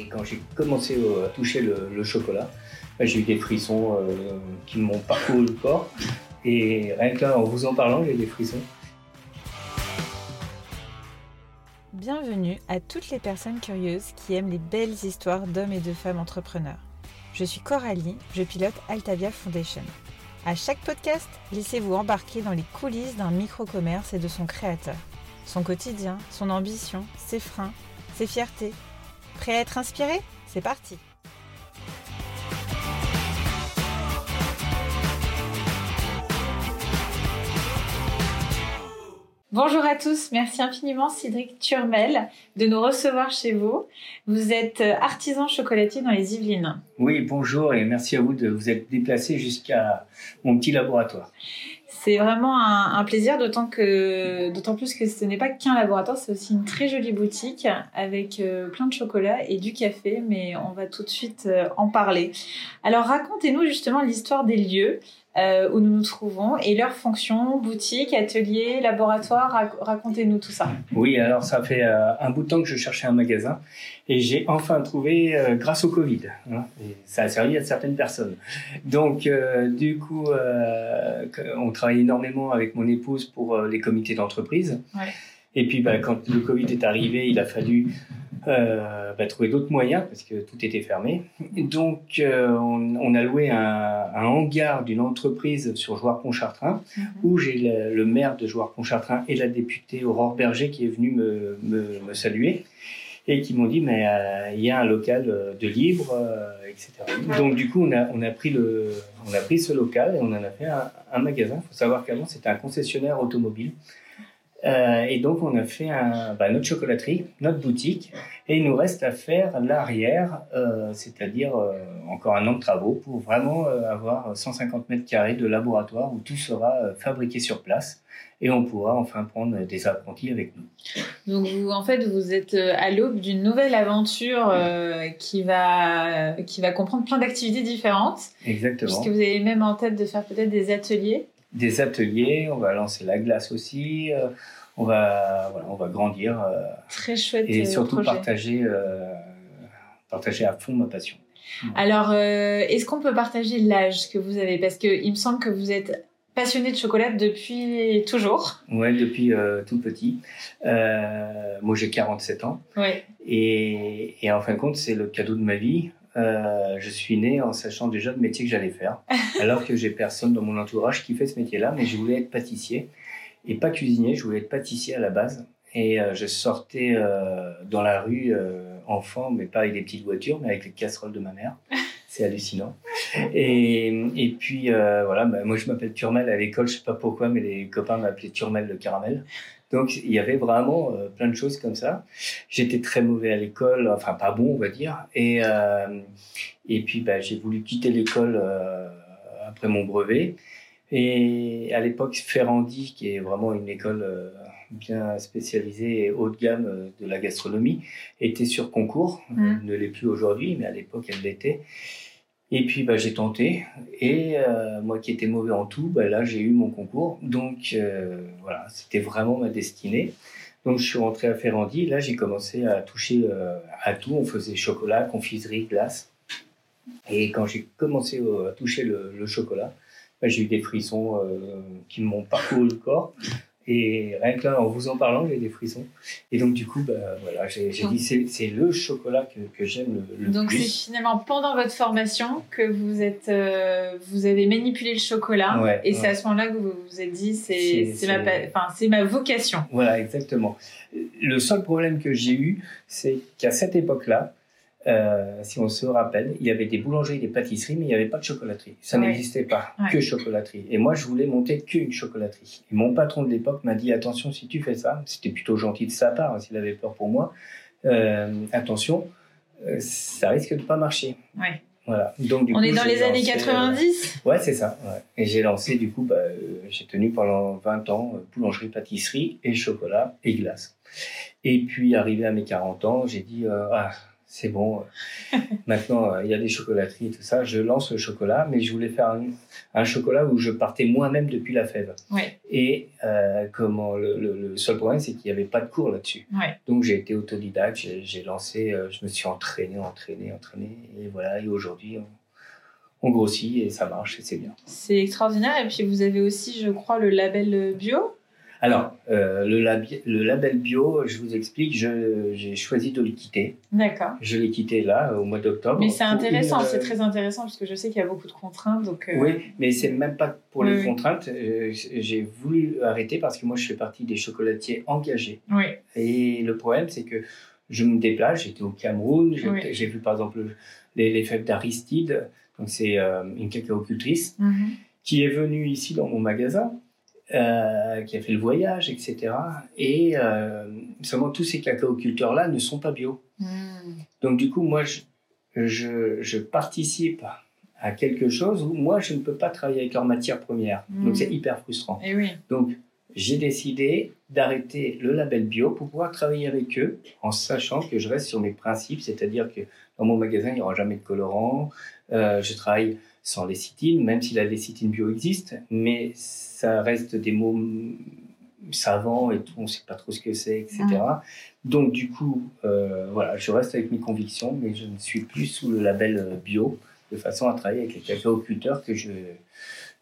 Et quand j'ai commencé à toucher le, chocolat, bah, j'ai eu des frissons euh, qui m'ont parcouru le corps. Et rien que en vous en parlant, j'ai des frissons. Bienvenue à toutes les personnes curieuses qui aiment les belles histoires d'hommes et de femmes entrepreneurs. Je suis Coralie, je pilote Altavia Foundation. À chaque podcast, laissez-vous embarquer dans les coulisses d'un micro-commerce et de son créateur. Son quotidien, son ambition, ses freins, ses fiertés. Prêt à être inspiré C'est parti Bonjour à tous, merci infiniment Cédric Turmel de nous recevoir chez vous. Vous êtes artisan chocolatier dans les Yvelines. Oui, bonjour et merci à vous de vous être déplacé jusqu'à mon petit laboratoire. C'est vraiment un, plaisir, d'autant plus que ce n'est pas qu'un laboratoire, c'est aussi une très jolie boutique avec euh, plein de chocolat et du café, mais on va tout de suite euh, en parler. Alors racontez-nous justement l'histoire des lieux. Euh, où nous nous trouvons et leurs fonctions, boutique, atelier, laboratoire. Racontez-nous tout ça. Oui, alors ça fait euh, un bout de temps que je cherchais un magasin et j'ai enfin trouvé euh, grâce au Covid. Hein, et ça a servi à certaines personnes. Donc, du coup, on travaille énormément avec mon épouse pour les comités d'entreprise. Ouais. Et puis, bah, quand le Covid est arrivé, il a fallu euh, bah, trouver d'autres moyens parce que tout était fermé. Donc, euh, on, on, a loué un, un hangar d'une entreprise sur Jouarre-Pontchartrain mhm. où j'ai le, maire de Jouarre-Pontchartrain et la députée Aurore Berger qui est venue me, me, me saluer et qui m'ont dit mais euh, il y a un local euh, de libre, etc. Donc du coup on a on a pris le on a pris ce local et on en a fait un, un magasin. Il faut savoir qu'avant c'était un concessionnaire automobile. Euh, et donc, on a fait un, bah, notre chocolaterie, notre boutique, et il nous reste à faire l'arrière, euh, c'est-à-dire euh, encore un an de travaux pour vraiment avoir 150 mètres carrés de laboratoire où tout sera fabriqué sur place et on pourra enfin prendre des apprentis avec nous. Donc, vous, en fait, vous êtes à l'aube d'une nouvelle aventure qui va qui va comprendre plein d'activités différentes. Exactement. Puisque vous avez même en tête de faire peut-être des ateliers des ateliers, on va lancer la glace aussi, euh, on va voilà, on va grandir. Euh, Très chouette. Et euh, surtout partager partager à fond ma passion. Alors, est-ce qu'on peut partager l'âge que vous avez? Parce que il me semble que vous êtes passionné de chocolat depuis toujours. Ouais, depuis tout petit. moi, j'ai 47 ans. Ouais. Et, et en fin de compte, c'est le cadeau de ma vie. Euh, je suis né en sachant déjà le métier que j'allais faire, alors que j'ai personne dans mon entourage qui fait ce métier-là, mais je voulais être pâtissier et pas cuisinier, je voulais être pâtissier à la base. Et euh, je sortais euh, dans la rue enfant, mais pas avec des petites voitures, mais avec les casseroles de ma mère. C'est hallucinant. Et, et puis voilà, bah, moi je m'appelle Turmel à l'école, je sais pas pourquoi, mais les copains m'appelaient Turmel le caramel. Donc il y avait vraiment euh, plein de choses comme ça. J'étais très mauvais à l'école, enfin pas bon on va dire. Et euh, et puis bah, j'ai voulu quitter l'école euh, après mon brevet. Et à l'époque Ferrandi, qui est vraiment une école euh, bien spécialisée et haut de gamme de la gastronomie, était sur concours. Mmh. Elle ne l'est plus aujourd'hui, mais à l'époque elle l'était. Et puis bah, j'ai tenté et euh, moi qui étais mauvais en tout, bah, là j'ai eu mon concours. Donc euh, voilà, c'était vraiment ma destinée. Donc je suis rentré à Ferrandi. Là j'ai commencé à toucher euh, à tout. On faisait chocolat, confiserie, glace. Et quand j'ai commencé à toucher le, le chocolat, bah, j'ai eu des frissons qui m'ont parcouru le corps. Et rien que là, en vous en parlant, j'ai des frissons. Et donc, du coup, bah, voilà, j'ai dit c'est le chocolat que, que j'aime le, le, donc, plus. Donc, c'est finalement pendant votre formation que vous êtes, euh, vous avez manipulé le chocolat. Ouais, et c'est à ce moment-là que vous vous êtes dit c'est ma, ma vocation. Voilà, exactement. Le seul problème que j'ai eu, c'est qu'à cette époque-là, euh, si on se rappelle, il y avait des boulangeries, des pâtisseries, mais il n'y avait pas de chocolaterie. Ça n'existait pas, que chocolaterie. Et moi, je voulais monter qu'une chocolaterie. Et mon patron de l'époque m'a dit attention, si tu fais ça, c'était plutôt gentil de sa part, hein, s'il avait peur pour moi. Euh, attention, euh, ça risque de pas marcher. Ouais. Voilà. Donc, du on est dans les années 90 Ouais, c'est ça. Et j'ai lancé, du coup, bah, j'ai tenu pendant 20 ans boulangerie, pâtisserie et chocolat et glace. Et puis, arrivé à mes 40 ans, j'ai dit, ah, c'est bon. Maintenant, euh, il y a des chocolateries et tout ça. Je lance le chocolat, mais je voulais faire un, chocolat où je partais moi-même depuis la fève. Et euh, comment le, seul problème, c'est qu'il n'y avait pas de cours là-dessus. Donc j'ai été autodidacte, j'ai lancé, euh, je me suis entraîné, entraîné, entraîné, et voilà. Et aujourd'hui, on, on, grossit et ça marche et c'est bien. C'est extraordinaire. Et puis vous avez aussi, je crois, le label bio. Alors, euh, le, le, label bio, je vous explique, j'ai choisi de le quitter. D'accord. Je l'ai quitté là, au mois d'octobre. Mais c'est intéressant, c'est très intéressant, parce que je sais qu'il y a beaucoup de contraintes. Donc, euh, Oui, mais c'est même pas pour les contraintes. Euh, j'ai voulu arrêter parce que moi, je fais partie des chocolatiers engagés. Oui. Et le problème, c'est que je me déplace, j'étais au Cameroun, j'ai vu par exemple les, les fèves d'Aristide, donc c'est une cacaocultrice, mm qui est venue ici dans mon magasin euh, qui a fait le voyage, etc. Et euh, seulement tous ces cacaoculteurs-là ne sont pas bio. Hmm. Donc du coup, moi, je, je, participe à quelque chose où moi, je ne peux pas travailler avec leur matière première. Donc c'est hmm. hyper frustrant. Et oui. Donc j'ai décidé d'arrêter le label bio pour pouvoir travailler avec eux en sachant que je reste sur mes principes, c'est-à-dire que dans mon magasin, il n'y aura jamais de colorant. Euh, je travaille sans lécithine, même si la lécithine bio existe, mais ça reste des mots savants et tout, on ne sait pas trop ce que c'est, etc. Donc du coup, euh, voilà, je reste avec mes convictions, mais je ne suis plus sous le label euh, bio, de façon à travailler avec les cacaoculteurs que je,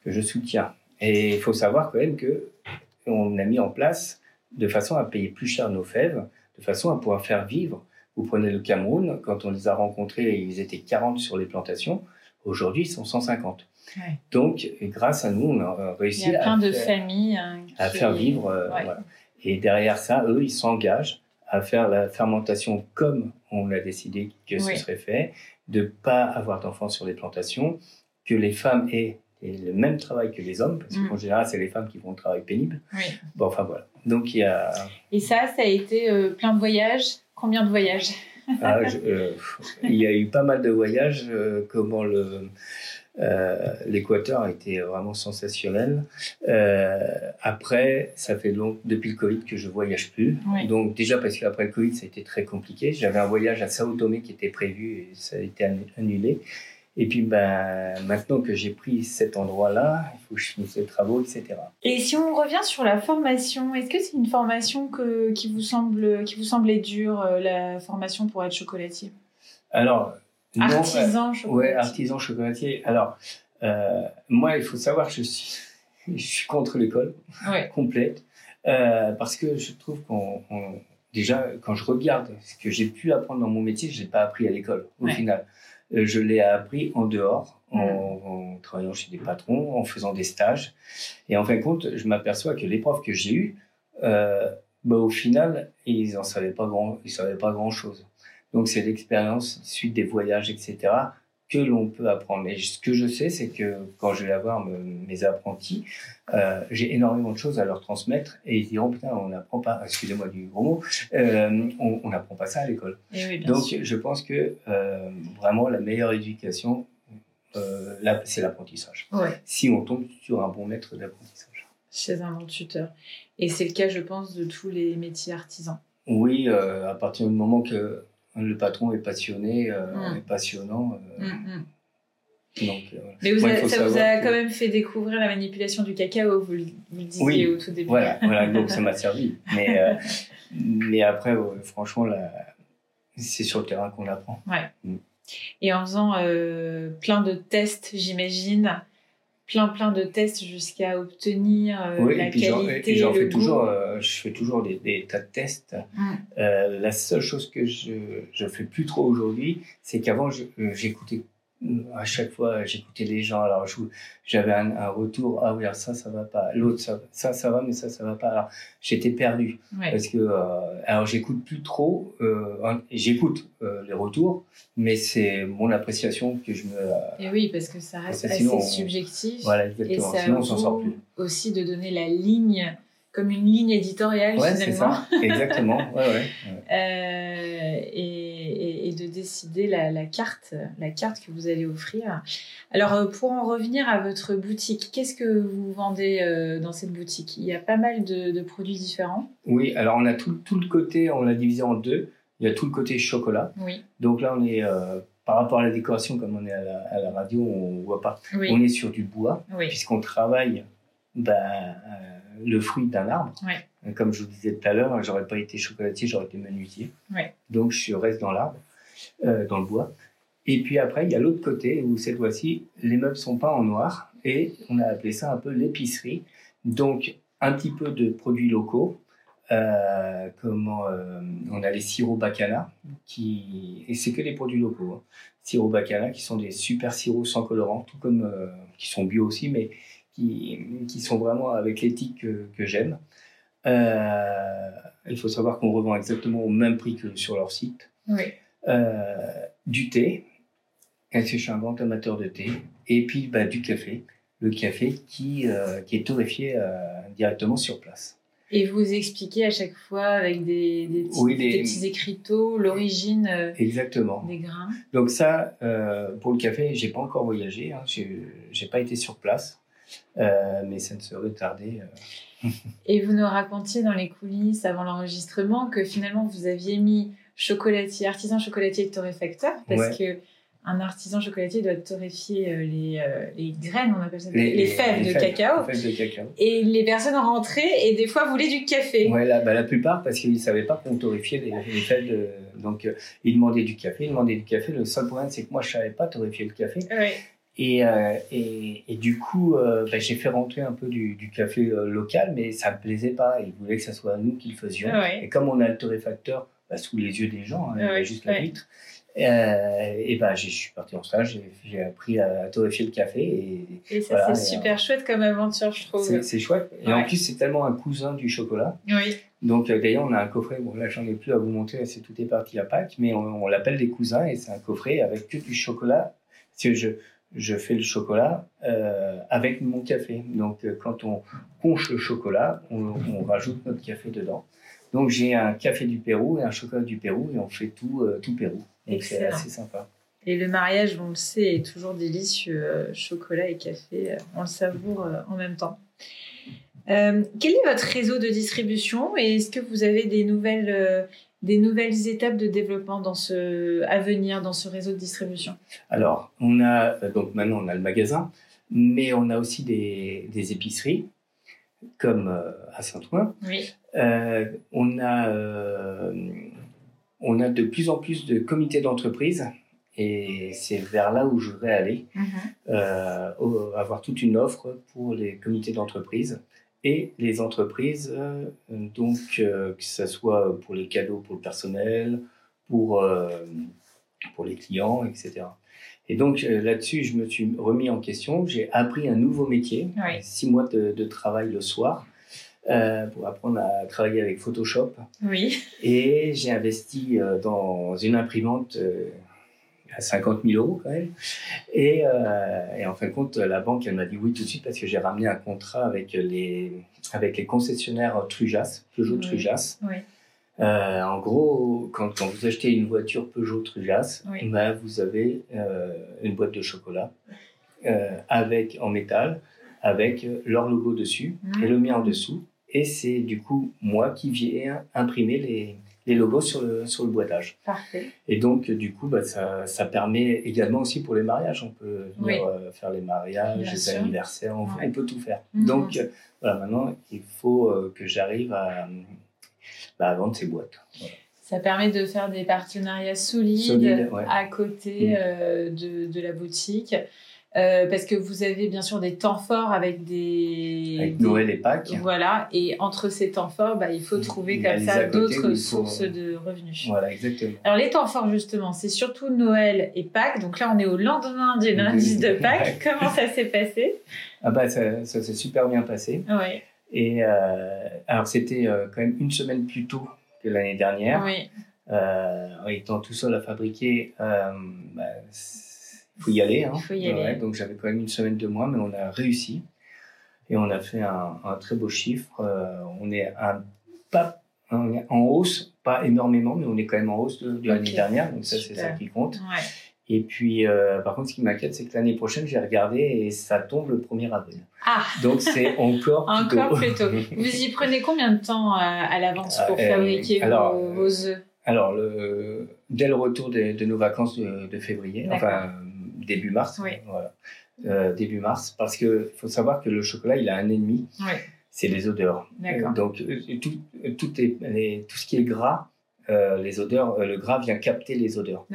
que je soutiens. Et il faut savoir quand même que on a mis en place de façon à payer plus cher nos fèves, de façon à pouvoir faire vivre. Vous prenez le Cameroun, quand on les a rencontrés, ils étaient 40 sur les plantations. Aujourd'hui, ils sont 150. Donc, grâce à nous, on a réussi à, de faire, familles hein, à faire vivre. Euh, Et derrière ça, eux, ils s'engagent à faire la fermentation comme on a décidé que ce serait fait, de pas avoir d'enfants sur les plantations, que les femmes aient le même travail que les hommes, parce qu'en mm. général, c'est les femmes qui font le travail pénible. Bon, enfin voilà. Donc il y a. Et ça, ça a été euh, plein de voyages. Combien de voyages? Ah, euh, Il y a eu pas mal de voyages. comment le euh, L'Équateur a été vraiment sensationnel. Euh, après, ça fait long, depuis le Covid que je voyage plus. Donc déjà parce qu'après le Covid, ça a été très compliqué. J'avais un voyage à Sao Tomé qui était prévu et ça a été annulé. Et puis ben, maintenant que j'ai pris cet endroit-là, il faut que je finisse les travaux, etc. Et si on revient sur la formation, est-ce que c'est une formation que, qui, vous semble, qui vous semblait dure, euh, la formation pour être chocolatier? Alors, artisan chocolatier. Ouais, artisan chocolatier. Alors, euh, moi, il faut savoir que je suis, je suis contre l'école complète euh, parce que je trouve qu'on déjà quand je regarde ce que j'ai pu apprendre dans mon métier, je l'ai pas appris à l'école au final. Euh, je l'ai appris en dehors, en, en, travaillant chez des patrons, en faisant des stages. Et en fin de compte, je m'aperçois que les profs que j'ai eus, euh, bah, au final, ils en savaient pas grand, ils savaient pas grand chose. Donc c'est l'expérience suite des voyages, etc., que l'on peut apprendre. Et ce que je sais, c'est que quand je vais avoir mes apprentis, euh, j'ai énormément de choses à leur transmettre et ils diront putain, on n'apprend pas, excusez-moi du gros mot, euh, on n'apprend pas ça à l'école. Eh Donc je pense que euh, vraiment la meilleure éducation, c'est l'apprentissage. Si on tombe sur un bon maître d'apprentissage. Chez un bon tuteur. Et c'est le cas, je pense, de tous les métiers artisans. Oui, à partir du moment que le patron est passionné, euh, mm. est passionnant. Euh, mm, mm. Donc, euh, Mais ça vous a quand même fait découvrir la manipulation du cacao, vous le, disiez au tout début. Voilà, voilà donc ça m'a servi. Mais, mais après, franchement, c'est sur le terrain qu'on apprend. Ouais. Et en faisant plein de tests, j'imagine, plein plein de tests jusqu'à obtenir euh, la qualité j'en fais toujours euh, je fais toujours des, tas de tests mm. euh, la seule chose que je je fais plus trop aujourd'hui c'est qu'avant j'écoutais à chaque fois, j'écoutais les gens. Alors, j'avais un, retour. Ah oui, ça, ça va pas. L'autre, ça, ça, ça, va, mais ça, ça va pas. Alors, j'étais perdu. Parce que, euh, alors, j'écoute plus trop. Euh, j'écoute euh, les retours, mais c'est mon appréciation que je me. et oui, parce que ça reste assez subjectif. Voilà, exactement. Et ça sinon, on s'en sort plus. Aussi de donner la ligne comme une ligne éditoriale ouais, c'est Ça. Exactement. Ouais, ouais. Et, de décider la, la, carte, la carte que vous allez offrir. Alors, euh, pour en revenir à votre boutique, qu'est-ce que vous vendez euh, dans cette boutique? Il y a pas mal de, de, produits différents. Oui, alors on a tout, tout le côté, on l'a divisé en deux. il y a tout le côté chocolat. Oui. Donc là, on est euh, par rapport à la décoration, comme on est à la, à la radio, on voit pas. Oui. On est sur du bois, Oui. puisqu'on travaille ben, euh, le fruit d'un arbre. Comme je vous disais tout à l'heure, j'aurais pas été chocolatier, j'aurais été menuisier. Donc je reste dans l'arbre, euh, dans le bois. Et puis après, il y a l'autre côté où cette fois-ci, les meubles sont pas en noir et on a appelé ça un peu l'épicerie. Donc un petit peu de produits locaux. Euh, comment euh, on a les sirops bacana qui et c'est que les produits locaux. Hein. Sirops bacana qui sont des super sirops sans colorant, tout comme euh, qui sont bio aussi, mais qui, qui sont vraiment avec l'éthique que, que j'aime. Il faut savoir qu'on revend exactement au même prix que sur leur site. Oui. Euh, du thé, parce que je suis un grand amateur de thé, et puis bah, du café. Le café qui, euh, qui est torréfié euh, directement sur place. Et vous expliquez à chaque fois avec des, des, petits, Oui, des- des petits écriteaux l'origine Exactement. des grains. Donc ça, euh, pour le café, j'ai pas encore voyagé, hein, j'ai j'ai pas été sur place, euh, mais ça ne serait tardé. euh. Et vous nous racontiez dans les coulisses avant l'enregistrement que finalement vous aviez mis chocolatier, artisan chocolatier et torréfacteur parce que un artisan chocolatier doit torréfier euh, les, euh, les graines, on appelle ça les, fèves de cacao. les fèves de cacao. Et les personnes rentraient et des fois voulaient du café. Ouais, la, bah, la plupart parce qu'ils ne savaient pas qu'on torréfiait les, les fèves. De, donc euh, ils demandaient du café, ils demandaient du café. Le seul problème c'est que moi je savais pas torréfier le café. Ouais. Et, euh, et, et du coup, euh, bah, j'ai fait rentrer un peu du, du café local, mais ça me plaisait pas. Ils voulaient que ça soit nous qui le faisions. Ouais. Et comme on a le torréfacteur bah, sous les yeux des gens, hein, il y a Ouais, juste la vitre, euh, et ben je suis parti en stage, j'ai- appris à torréfier le café. Et Et ça Voilà, c'est super chouette comme aventure, je trouve. c'est chouette. Et en plus, c'est tellement un cousin du chocolat. Oui. Donc euh, d'ailleurs, on a un coffret. Bon, là, j'en ai plus à vous montrer, c'est tout est parti à Pâques, mais on, on l'appelle des cousins et c'est un coffret avec que du chocolat. Parce que je, je fais le chocolat euh, avec mon café. Donc euh, quand on conche le chocolat, on, on rajoute notre café dedans. Donc j'ai un café du Pérou et un chocolat du Pérou et on fait tout, euh, tout Pérou. Donc c'est assez sympa. Et le mariage, on le sait, est toujours délicieux. euh, chocolat et café, euh, on le savoure en même temps. Quel est votre réseau de distribution et est-ce que vous avez des nouvelles, des nouvelles étapes de développement dans ce, à venir dans ce réseau de distribution? Alors, on a donc maintenant on a le magasin, mais on a aussi des, des épiceries comme à Saint-Ouen. Oui. Euh, on a euh, on a de plus en plus de comités d'entreprise et c'est vers là où je voudrais aller, euh, au- avoir toute une offre pour les comités d'entreprise et les entreprises, euh, donc euh, que ce soit pour les cadeaux pour le personnel, pour, euh, pour les clients, etc. Et donc euh, là-dessus, je me suis remis en question, j'ai appris un nouveau métier, Oui. six mois de, de travail le soir. Euh, pour apprendre à travailler avec Photoshop Oui. et j'ai investi euh, dans une imprimante euh, à 50 000 euros quand même. Et, et en fin de compte, la banque, elle m'a dit oui tout de suite parce que j'ai ramené un contrat avec les, avec les concessionnaires Trujas, Peugeot Oui. Trujas. Oui. En gros, quand, quand vous achetez une voiture Peugeot Trujas, Oui. ben, vous avez une boîte de chocolat avec en métal, avec leur logo dessus Mhm. et le mien en dessous. Et c'est du coup moi qui viens imprimer les, les logos sur le, sur le boitage. Parfait. Et donc, du coup, bah, ça, ça permet également aussi pour les mariages. On peut venir euh, faire les mariages, Bien les sûr. anniversaires, on, Ouais. on peut tout faire. Mhm. Donc, euh, voilà, maintenant, il faut euh, que j'arrive à, bah, à vendre ces boîtes. Voilà. Ça permet de faire des partenariats solides, ouais. à côté euh, de, de la boutique. Euh, parce que vous avez bien sûr des temps forts avec des. Avec Noël et Pâques. Voilà, et entre ces temps forts, bah, il faut trouver Il comme ça d'autres faut- sources de revenus. Voilà, exactement. Alors les temps forts justement, c'est surtout Noël et Pâques. Donc là, on est au lendemain du lundi de Pâques. Comment ça s'est passé? Ah bah, ça, ça s'est super bien passé. Oui, Et euh, alors, c'était euh, quand même une semaine plus tôt que l'année dernière. oui, Euh, en étant tout seul à fabriquer, bah, faut y aller. Hein. Il faut y aller. Ouais, donc j'avais quand même une semaine de moins, mais on a réussi. Et on a fait un, un très beau chiffre. Euh, on est un, pas, on est en hausse, pas énormément, mais on est quand même en hausse de, de l'année dernière. Donc ça, c'est ça qui compte. ouais. Et puis, euh, par contre, ce qui m'inquiète, c'est que l'année prochaine, j'ai regardé et ça tombe le 1er avril. Ah, Donc c'est encore plus encore tôt. plus tôt. Vous y prenez combien de temps euh, à l'avance pour Euh, fabriquer alors, vos, vos œufs? Alors, le, dès le retour de, de nos vacances de, de février, enfin début mars, Oui. voilà, Euh, début mars, parce que faut savoir que le chocolat, il a un ennemi, Oui. c'est les odeurs. Euh, Donc euh, tout, euh, tout, est, les- tout ce qui est gras, euh, les odeurs, le gras vient capter les odeurs.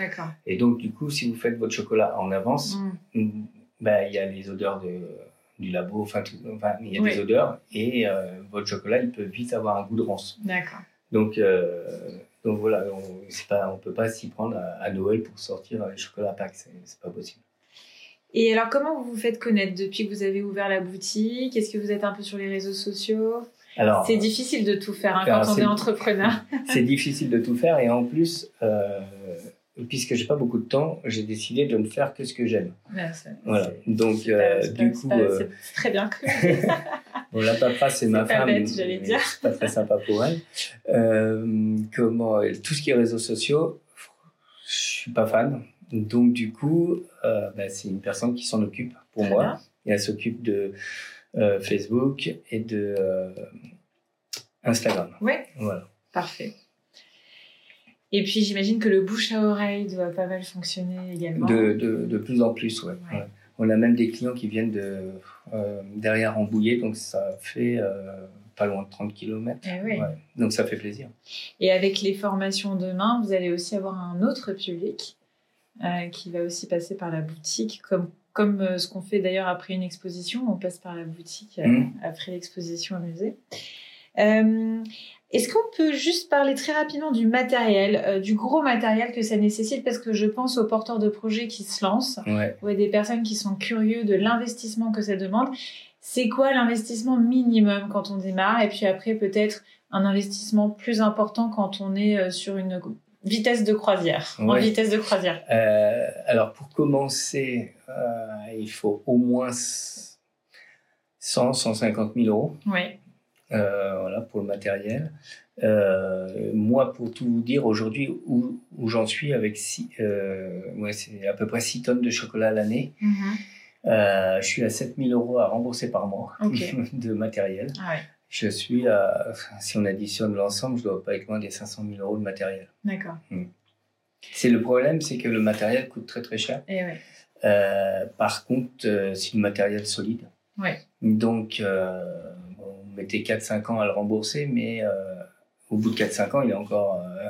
Et donc du coup, si vous faites votre chocolat en avance, Mm. mm, ben, il y a les odeurs de, du labo, enfin, tout- enfin, il y a Oui. des odeurs, et votre chocolat, il peut vite avoir un goût de ronce. D'accord. Donc, euh, donc voilà, on ne peut pas s'y prendre à, à Noël pour sortir les chocolats à Pâques, c'est pas possible. Et alors, comment vous vous faites connaître depuis que vous avez ouvert la boutique? Est-ce que vous êtes un peu sur les réseaux sociaux? Alors, C'est difficile de tout faire hein, quand on est entrepreneur. c'est difficile de tout faire et en plus, euh, puisque j'ai pas beaucoup de temps, j'ai décidé de ne faire que ce que j'aime. Ouais, Voilà. Donc, euh, pas- du pas- coup, c'est euh, c'est très bien cru. bon, la paperasse, c'est ma femme. bête, j'allais mais dire. C'est pas très sympa pour elle. Euh, comment, tout ce qui est réseaux sociaux, je suis pas fan. Donc, du coup, euh, bah, c'est une personne qui s'en occupe pour moi. Et elle s'occupe de euh, Facebook et de euh, Instagram. Ouais, Voilà. parfait. Et puis j'imagine que le bouche à oreille doit pas mal fonctionner également. De, de, de plus en plus, ouais. Ouais. Ouais. On a même des clients qui viennent de euh, derrière Rambouillet, donc ça fait euh, pas loin de 30 km. Eh oui. Donc ça fait plaisir. Et avec les formations demain, vous allez aussi avoir un autre public euh, qui va aussi passer par la boutique, comme, comme euh, ce qu'on fait d'ailleurs après une exposition, on passe par la boutique euh, Mhm. après l'exposition au musée. Est-ce qu'on peut juste parler très rapidement du matériel, euh, du gros matériel que ça nécessite? Parce que je pense aux porteurs de projets qui se lancent, Ouais. ou à des personnes qui sont curieux de l'investissement que ça demande. C'est quoi l'investissement minimum quand on démarre? Et puis après, peut-être un investissement plus important quand on est euh, sur une vitesse de croisière. En vitesse de croisière. Euh, alors pour commencer, il faut au moins 100, 150 000 euros. Oui. Euh, voilà, pour le matériel. Euh, moi, pour tout vous dire, aujourd'hui, où, où j'en suis avec six, euh, ouais, c'est à peu près 6 tonnes de chocolat à l'année. Euh, je suis à 7000 euros à rembourser par mois de matériel. Ah ouais. Je suis à, si on additionne l'ensemble, je dois pas être loin des 500 000 euros de matériel. D'accord. C'est le problème, c'est que le matériel coûte très très cher. Et ouais. Euh, par contre, c'est du matériel solide. Donc, euh, mettait 4-5 ans à le rembourser, mais euh, au bout de 4-5 ans, il est encore, euh,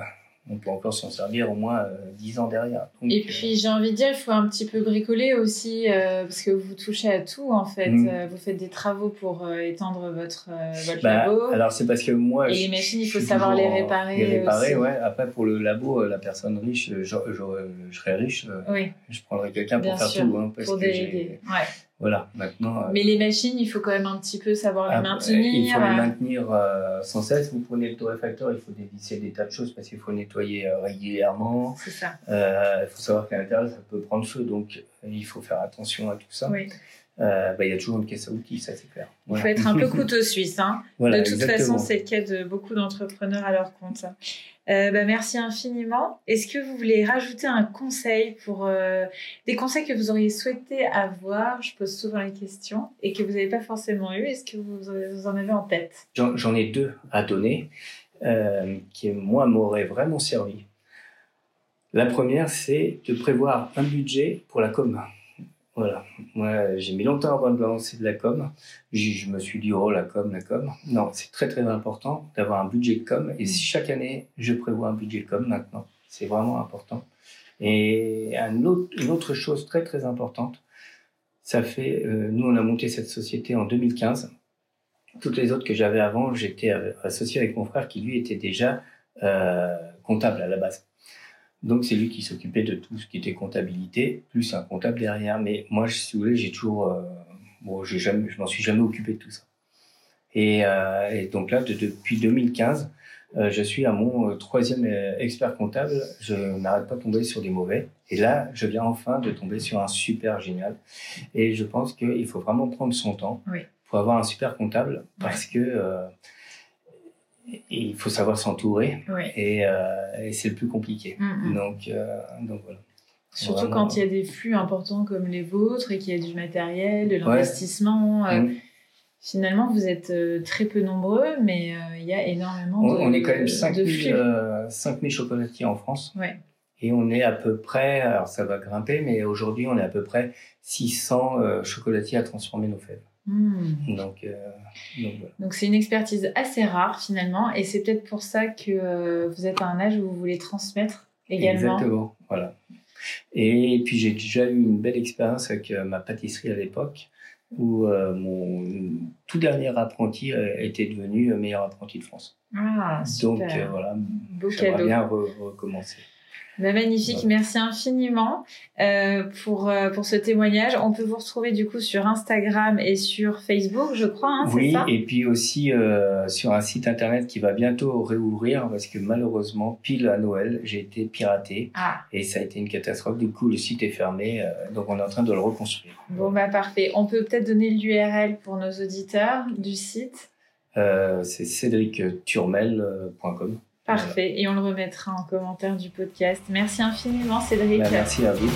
on peut encore s'en servir au moins euh, 10 ans derrière. Donc, Et euh, puis j'ai envie de dire, il faut un petit peu bricoler aussi, euh, parce que vous touchez à tout en fait. Euh, vous faites des travaux pour euh, étendre votre, euh, votre bah, labo. alors c'est parce que moi, Et je- les machines, il faut savoir les réparer Les réparer, aussi. ouais. Après, pour le labo, euh, la personne riche, euh, je, je, je serais riche, euh, Oui, je prendrais quelqu'un Bien pour faire sûr, tout. Hein, parce pour que déléguer. Ouais. Voilà, maintenant. euh, Mais les machines, il faut quand même un petit peu savoir les Ah, maintenir. Il faut les euh, maintenir euh, sans cesse. Vous prenez le torréfacteur, il faut dévisser des tas de choses parce qu'il faut nettoyer régulièrement. C'est ça. Il faut savoir qu'à l'intérieur, ça peut prendre feu, donc il faut faire attention à tout ça. Oui. Euh, bah, il y a toujours une caisse à outils, ça c'est clair. Il faut être un peu couteau suisse. Hein. Voilà, de toute exactement. façon, c'est le cas de beaucoup d'entrepreneurs à leur compte. Euh, bah, merci infiniment. Est-ce que vous voulez rajouter un conseil pour euh, des conseils que vous auriez souhaité avoir Je pose souvent les questions et que vous n'avez pas forcément eu. Est-ce que vous, en avez en tête? J'en j'en ai deux à donner euh, qui, moi, m'auraient vraiment servi. La première, c'est de prévoir un budget pour la com. Voilà. Moi, j'ai mis longtemps avant de lancer de la com. Je, je me suis dit, oh, la com, la com. Non, c'est très, très important d'avoir un budget com. Et si chaque année, je prévois un budget com maintenant, c'est vraiment important. Et un autre, une autre chose très, très importante, ça fait, euh, nous, on a monté cette société en 2015 toutes les autres que j'avais avant, j'étais euh, associé avec mon frère qui lui était déjà euh, comptable à la base. Donc c'est lui qui s'occupait de tout ce qui était comptabilité, plus un comptable derrière. Mais moi, si vous voulez, j'ai toujours, euh, bon, j'ai jamais, je m'en suis jamais occupé de tout ça. Et, euh, et donc là, de- depuis 2015, euh, je suis à mon troisième expert comptable. Je n'arrête pas de tomber sur des mauvais. Et là, je viens enfin de tomber sur un super génial. Et je pense qu'il faut vraiment prendre son temps Oui. pour avoir un super comptable parce que euh, il faut savoir s'entourer Oui. et, euh, et c'est le plus compliqué. Mhm. Donc, euh, donc voilà. Surtout Vraiment. quand il y a des flux importants comme les vôtres et qu'il y a du matériel, de l'investissement. euh, Mm. finalement, vous êtes très peu nombreux, mais il y a énormément on, de On est quand même 5000 5000 chocolatiers en France. Ouais. Et on est à peu près, alors ça va grimper, mais aujourd'hui on est à peu près 600 chocolatiers à transformer nos fèves. Hmm. Donc, euh, donc, voilà. Donc c'est une expertise assez rare finalement, et c'est peut-être pour ça que euh, vous êtes à un âge où vous voulez transmettre également. Exactement, voilà. Et puis j'ai déjà eu une belle expérience avec euh, ma pâtisserie à l'époque, où mon tout dernier apprenti était devenu meilleur apprenti de France. Ah, super. Donc voilà, Beau j'aimerais cadeau. bien re- recommencer. Bah, magnifique, Voilà. merci infiniment euh, pour, euh, pour ce témoignage. On peut vous retrouver du coup sur Instagram et sur Facebook, je crois, hein, oui, ça? et puis aussi euh, sur un site internet qui va bientôt réouvrir parce que malheureusement, pile à Noël, j'ai été piraté Ah, et ça a été une catastrophe. Du coup, le site est fermé, donc on est en train de le reconstruire. bon bah parfait. On peut peut-être donner l'URL pour nos auditeurs du site? C'est cédricturmel.com. Parfait. Et on le remettra en commentaire du podcast. Merci infiniment Cédric. Bah, merci à vous.